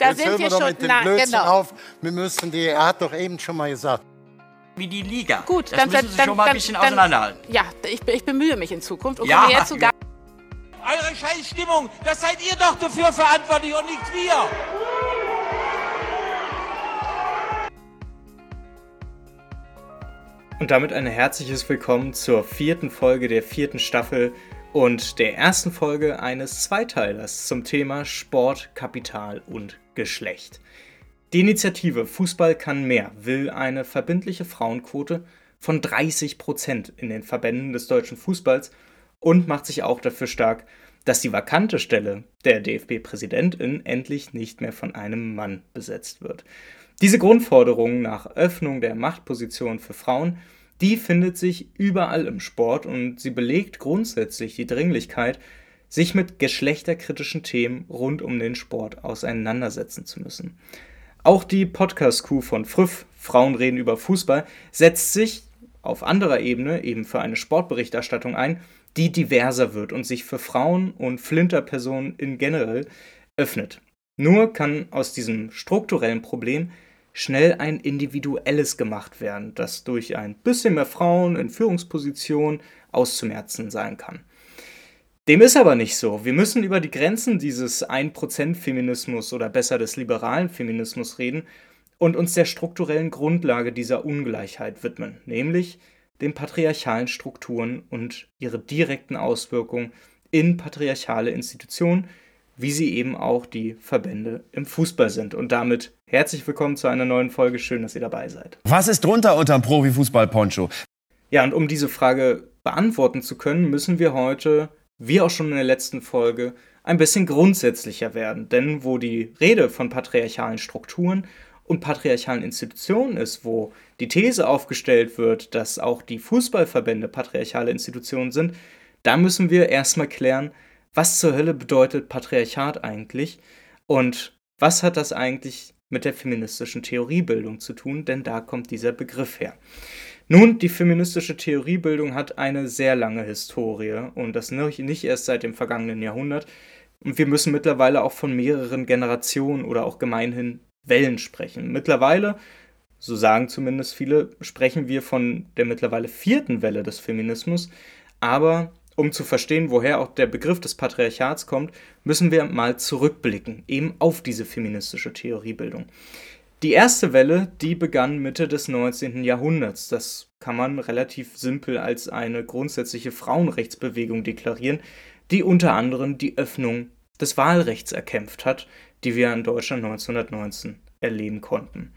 Da Jetzt sind hören wir wir doch schon. mit dem na, Blödsinn genau. auf. Wir müssen die, er hat doch eben schon mal gesagt. wie die Liga. Gut, das dann, müssen Sie dann, schon mal ein dann, bisschen dann, auseinanderhalten. Ja, ich, ich bemühe mich in Zukunft und Ja. komme jetzt zu gar Eure Scheißstimmung, das seid ihr doch dafür verantwortlich und nicht wir. Und damit ein herzliches Willkommen zur vierten Folge der vierten Staffel und der ersten Folge eines Zweiteilers zum Thema Sport, Kapital und Geschlecht. Die Initiative Fußball kann mehr will eine verbindliche Frauenquote von 30 Prozent in den Verbänden des deutschen Fußballs und macht sich auch dafür stark, dass die vakante Stelle der DFB-Präsidentin endlich nicht mehr von einem Mann besetzt wird. Diese Grundforderung nach Öffnung der Machtposition für Frauen, die findet sich überall im Sport und sie belegt grundsätzlich die Dringlichkeit, sich mit geschlechterkritischen Themen rund um den Sport auseinandersetzen zu müssen. Auch die Podcast-Crew von Früff, Frauen reden über Fußball, setzt sich auf anderer Ebene eben für eine Sportberichterstattung ein, die diverser wird und sich für Frauen und Flinterpersonen in generell öffnet. Nur kann aus diesem strukturellen Problem schnell ein individuelles gemacht werden, das durch ein bisschen mehr Frauen in Führungspositionen auszumerzen sein kann. Dem ist aber nicht so. Wir müssen über die Grenzen dieses 1% Feminismus oder besser des liberalen Feminismus reden und uns der strukturellen Grundlage dieser Ungleichheit widmen, nämlich den patriarchalen Strukturen und ihre direkten Auswirkungen in patriarchale Institutionen, wie sie eben auch die Verbände im Fußball sind. Und damit herzlich willkommen zu einer neuen Folge. Schön, dass ihr dabei seid. Was ist drunter unterm Profifußball-Poncho? Ja, und um diese Frage beantworten zu können, müssen wir heute, wie auch schon in der letzten Folge, ein bisschen grundsätzlicher werden. Denn wo die Rede von patriarchalen Strukturen und patriarchalen Institutionen ist, wo die These aufgestellt wird, dass auch die Fußballverbände patriarchale Institutionen sind, da müssen wir erstmal klären, was zur Hölle bedeutet Patriarchat eigentlich und was hat das eigentlich mit der feministischen Theoriebildung zu tun, denn da kommt dieser Begriff her. Nun, die feministische Theoriebildung hat eine sehr lange Historie und das nicht erst seit dem vergangenen Jahrhundert. Und wir müssen mittlerweile auch von mehreren Generationen oder auch gemeinhin Wellen sprechen. Mittlerweile, so sagen zumindest viele, sprechen wir von der mittlerweile vierten Welle des Feminismus. Aber um zu verstehen, woher auch der Begriff des Patriarchats kommt, müssen wir mal zurückblicken, eben auf diese feministische Theoriebildung. Die erste Welle, die begann Mitte des 19. Jahrhunderts. Das kann man relativ simpel als eine grundsätzliche Frauenrechtsbewegung deklarieren, die unter anderem die Öffnung des Wahlrechts erkämpft hat, die wir in Deutschland 1919 erleben konnten.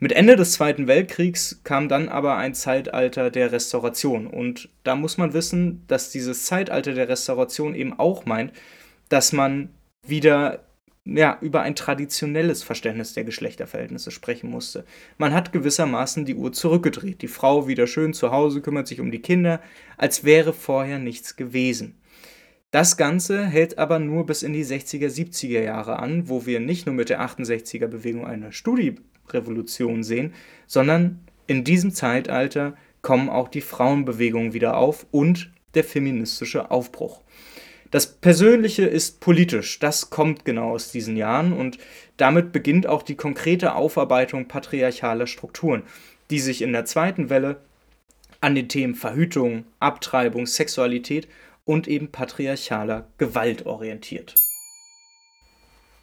Mit Ende des Zweiten Weltkriegs kam dann aber ein Zeitalter der Restauration und da muss man wissen, dass dieses Zeitalter der Restauration eben auch meint, dass man wieder ja, über ein traditionelles Verständnis der Geschlechterverhältnisse sprechen musste. Man hat gewissermaßen die Uhr zurückgedreht. Die Frau wieder schön zu Hause, kümmert sich um die Kinder, als wäre vorher nichts gewesen. Das Ganze hält aber nur bis in die 60er, 70er Jahre an, wo wir nicht nur mit der 68er Bewegung eine Studierevolution sehen, sondern in diesem Zeitalter kommen auch die Frauenbewegungen wieder auf und der feministische Aufbruch. Das Persönliche ist politisch, das kommt genau aus diesen Jahren und damit beginnt auch die konkrete Aufarbeitung patriarchaler Strukturen, die sich in der zweiten Welle an den Themen Verhütung, Abtreibung, Sexualität und eben patriarchaler Gewalt orientiert.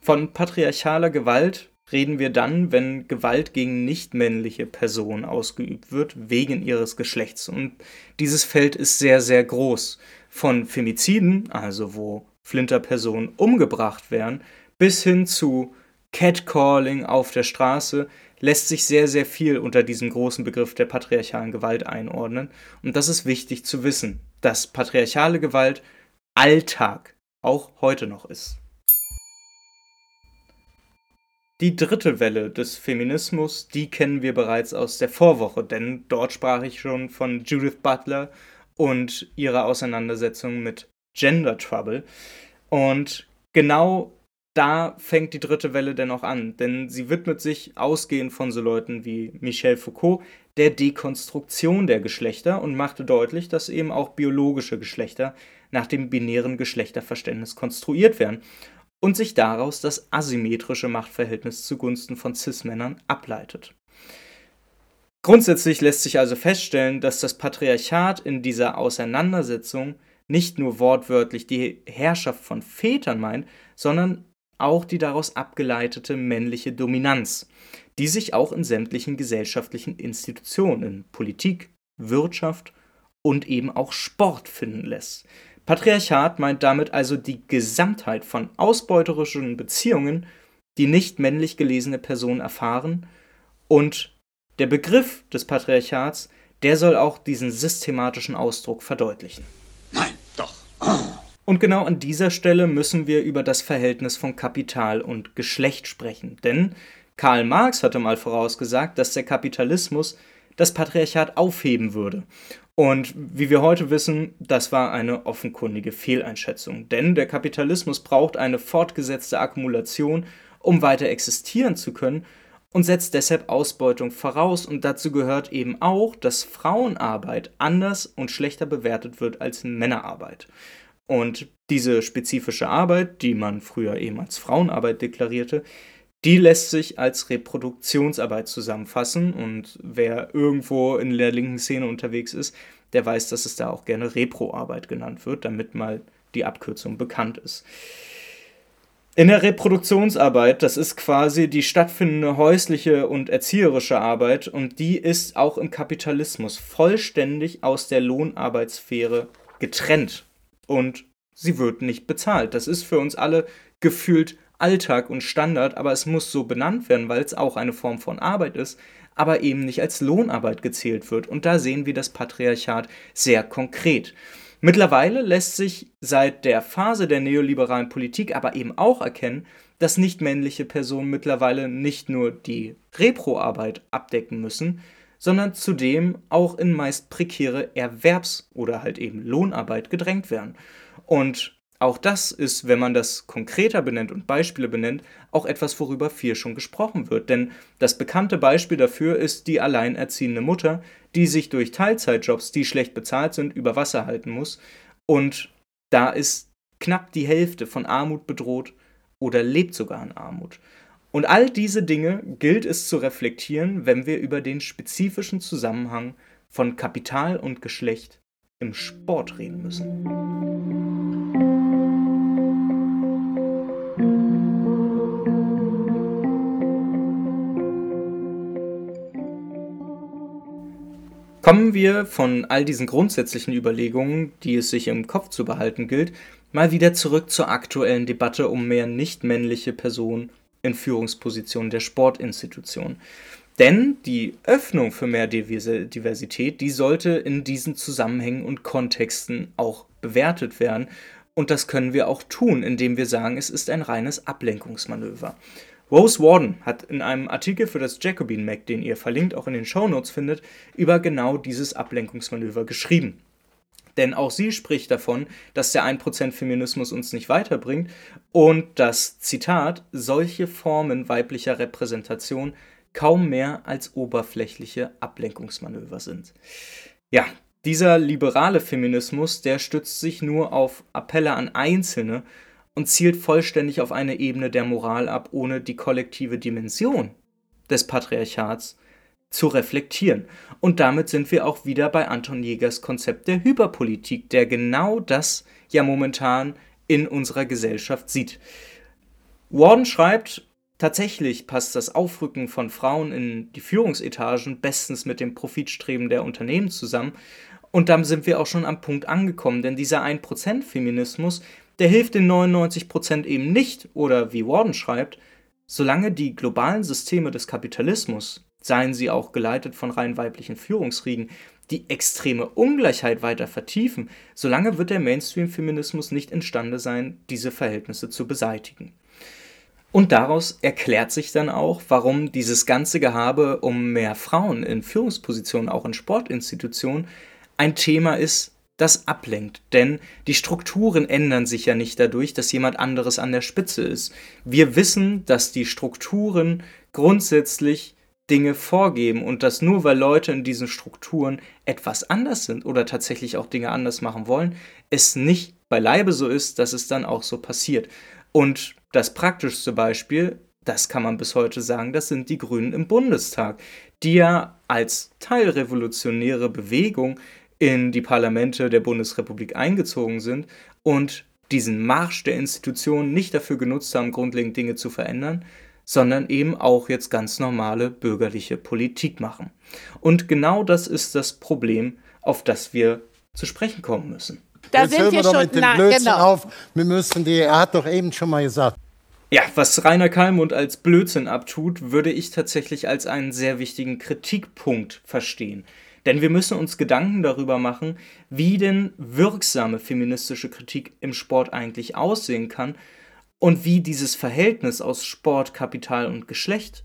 Von patriarchaler Gewalt reden wir dann, wenn Gewalt gegen nichtmännliche Personen ausgeübt wird, wegen ihres Geschlechts. Und dieses Feld ist sehr, sehr groß. Von Femiziden, also wo Flinterpersonen umgebracht werden, bis hin zu Catcalling auf der Straße, lässt sich sehr, sehr viel unter diesem großen Begriff der patriarchalen Gewalt einordnen. Und das ist wichtig zu wissen, dass patriarchale Gewalt Alltag auch heute noch ist. Die dritte Welle des Feminismus, die kennen wir bereits aus der Vorwoche, denn dort sprach ich schon von Judith Butler und ihrer Auseinandersetzung mit Gender Trouble. Und genau da fängt die dritte Welle denn auch an, denn sie widmet sich ausgehend von so Leuten wie Michel Foucault der Dekonstruktion der Geschlechter und machte deutlich, dass eben auch biologische Geschlechter nach dem binären Geschlechterverständnis konstruiert werden. und sich daraus das asymmetrische Machtverhältnis zugunsten von Cis-Männern ableitet. Grundsätzlich lässt sich also feststellen, dass das Patriarchat in dieser Auseinandersetzung nicht nur wortwörtlich die Herrschaft von Vätern meint, sondern auch die daraus abgeleitete männliche Dominanz, die sich auch in sämtlichen gesellschaftlichen Institutionen, in Politik, Wirtschaft und eben auch Sport finden lässt. Patriarchat meint damit also die Gesamtheit von ausbeuterischen Beziehungen, die nicht männlich gelesene Personen erfahren und der Begriff des Patriarchats, der soll auch diesen systematischen Ausdruck verdeutlichen. Nein, doch. Und genau an dieser Stelle müssen wir über das Verhältnis von Kapital und Geschlecht sprechen. Denn Karl Marx hatte mal vorausgesagt, dass der Kapitalismus das Patriarchat aufheben würde. Und wie wir heute wissen, das war eine offenkundige Fehleinschätzung. Denn der Kapitalismus braucht eine fortgesetzte Akkumulation, um weiter existieren zu können und setzt deshalb Ausbeutung voraus. Und dazu gehört eben auch, dass Frauenarbeit anders und schlechter bewertet wird als Männerarbeit. Und diese spezifische Arbeit, die man früher eben als Frauenarbeit deklarierte, die lässt sich als Reproduktionsarbeit zusammenfassen. Und wer irgendwo in der linken Szene unterwegs ist, der weiß, dass es da auch gerne Reproarbeit genannt wird, damit mal die Abkürzung bekannt ist. In der Reproduktionsarbeit, das ist quasi die stattfindende häusliche und erzieherische Arbeit und die ist auch im Kapitalismus vollständig aus der Lohnarbeitssphäre getrennt und sie wird nicht bezahlt. Das ist für uns alle gefühlt Alltag und Standard, aber es muss so benannt werden, weil es auch eine Form von Arbeit ist, aber eben nicht als Lohnarbeit gezählt wird. Und da sehen wir das Patriarchat sehr konkret. Mittlerweile lässt sich seit der Phase der neoliberalen Politik aber eben auch erkennen, dass nicht-männliche Personen mittlerweile nicht nur die Reproarbeit abdecken müssen, sondern zudem auch in meist prekäre Erwerbs- oder halt eben Lohnarbeit gedrängt werden. Und auch das ist, wenn man das konkreter benennt und Beispiele benennt, auch etwas, worüber viel schon gesprochen wird. Denn das bekannte Beispiel dafür ist die alleinerziehende Mutter, die sich durch Teilzeitjobs, die schlecht bezahlt sind, über Wasser halten muss. Und da ist knapp die Hälfte von Armut bedroht oder lebt sogar in Armut. Und all diese Dinge gilt es zu reflektieren, wenn wir über den spezifischen Zusammenhang von Kapital und Geschlecht im Sport reden müssen. Kommen wir von all diesen grundsätzlichen Überlegungen, die es sich im Kopf zu behalten gilt, mal wieder zurück zur aktuellen Debatte um mehr nicht-männliche Personen in Führungspositionen der Sportinstitution. Denn die Öffnung für mehr Diversität, die sollte in diesen Zusammenhängen und Kontexten auch bewertet werden. Und das können wir auch tun, indem wir sagen, es ist ein reines Ablenkungsmanöver. Rose Warden hat in einem Artikel für das Jacobin Mac, den ihr verlinkt auch in den Shownotes findet, über genau dieses Ablenkungsmanöver geschrieben. Denn auch sie spricht davon, dass der 1% Feminismus uns nicht weiterbringt und dass, Zitat, solche Formen weiblicher Repräsentation kaum mehr als oberflächliche Ablenkungsmanöver sind. Ja, dieser liberale Feminismus, der stützt sich nur auf Appelle an Einzelne und zielt vollständig auf eine Ebene der Moral ab, ohne die kollektive Dimension des Patriarchats zu reflektieren. Und damit sind wir auch wieder bei Anton Jägers Konzept der Hyperpolitik, der genau das ja momentan in unserer Gesellschaft sieht. Warden schreibt, tatsächlich passt das Aufrücken von Frauen in die Führungsetagen bestens mit dem Profitstreben der Unternehmen zusammen. Und dann sind wir auch schon am Punkt angekommen, denn dieser 1%-Feminismus, der hilft den 99% eben nicht, oder wie Warden schreibt, solange die globalen Systeme des Kapitalismus, seien sie auch geleitet von rein weiblichen Führungsriegen, die extreme Ungleichheit weiter vertiefen, solange wird der Mainstream-Feminismus nicht imstande sein, diese Verhältnisse zu beseitigen. Und daraus erklärt sich dann auch, warum dieses ganze Gehabe um mehr Frauen in Führungspositionen, auch in Sportinstitutionen, ein Thema ist, das ablenkt. Denn die Strukturen ändern sich ja nicht dadurch, dass jemand anderes an der Spitze ist. Wir wissen, dass die Strukturen grundsätzlich Dinge vorgeben und dass nur weil Leute in diesen Strukturen etwas anders sind oder tatsächlich auch Dinge anders machen wollen, es nicht beileibe so ist, dass es dann auch so passiert. Und das praktischste Beispiel, das kann man bis heute sagen, das sind die Grünen im Bundestag, die ja als teilrevolutionäre Bewegung in die Parlamente der Bundesrepublik eingezogen sind und diesen Marsch der Institutionen nicht dafür genutzt haben, grundlegend Dinge zu verändern, sondern eben auch jetzt ganz normale bürgerliche Politik machen. Und genau das ist das Problem, auf das wir zu sprechen kommen müssen. Da Jetzt sind wir, wir doch schon mit dem na, Blödsinn genau. auf. Wir müssen die, er hat doch eben schon mal gesagt. Ja, was Rainer Kalmund als Blödsinn abtut, würde ich tatsächlich als einen sehr wichtigen Kritikpunkt verstehen. Denn wir müssen uns Gedanken darüber machen, wie denn wirksame feministische Kritik im Sport eigentlich aussehen kann und wie dieses Verhältnis aus Sport, Kapital und Geschlecht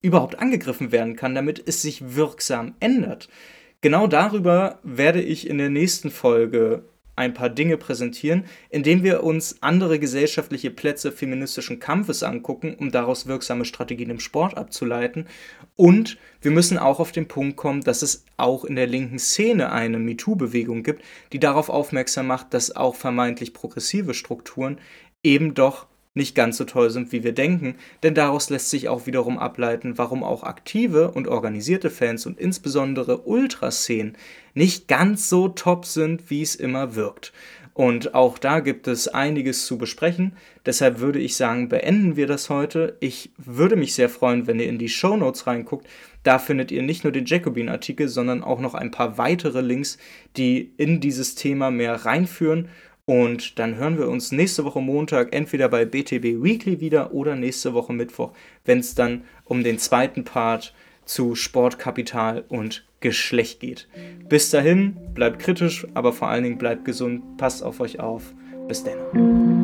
überhaupt angegriffen werden kann, damit es sich wirksam ändert. Genau darüber werde ich in der nächsten Folge ein paar Dinge präsentieren, indem wir uns andere gesellschaftliche Plätze feministischen Kampfes angucken, um daraus wirksame Strategien im Sport abzuleiten. Und wir müssen auch auf den Punkt kommen, dass es auch in der linken Szene eine MeToo-Bewegung gibt, die darauf aufmerksam macht, dass auch vermeintlich progressive Strukturen eben doch nicht ganz so toll sind, wie wir denken, denn daraus lässt sich auch wiederum ableiten, warum auch aktive und organisierte Fans und insbesondere Ultraszenen nicht ganz so top sind, wie es immer wirkt. Und auch da gibt es einiges zu besprechen. Deshalb würde ich sagen, beenden wir das heute. Ich würde mich sehr freuen, wenn ihr in die Show Notes reinguckt. Da findet ihr nicht nur den Jacobin-Artikel, sondern auch noch ein paar weitere Links, die in dieses Thema mehr reinführen. Und dann hören wir uns nächste Woche Montag entweder bei BTB Weekly wieder oder nächste Woche Mittwoch, wenn es dann um den zweiten Part zu Sportkapital und Geschlecht geht. Bis dahin, bleibt kritisch, aber vor allen Dingen bleibt gesund, passt auf euch auf. Bis dann.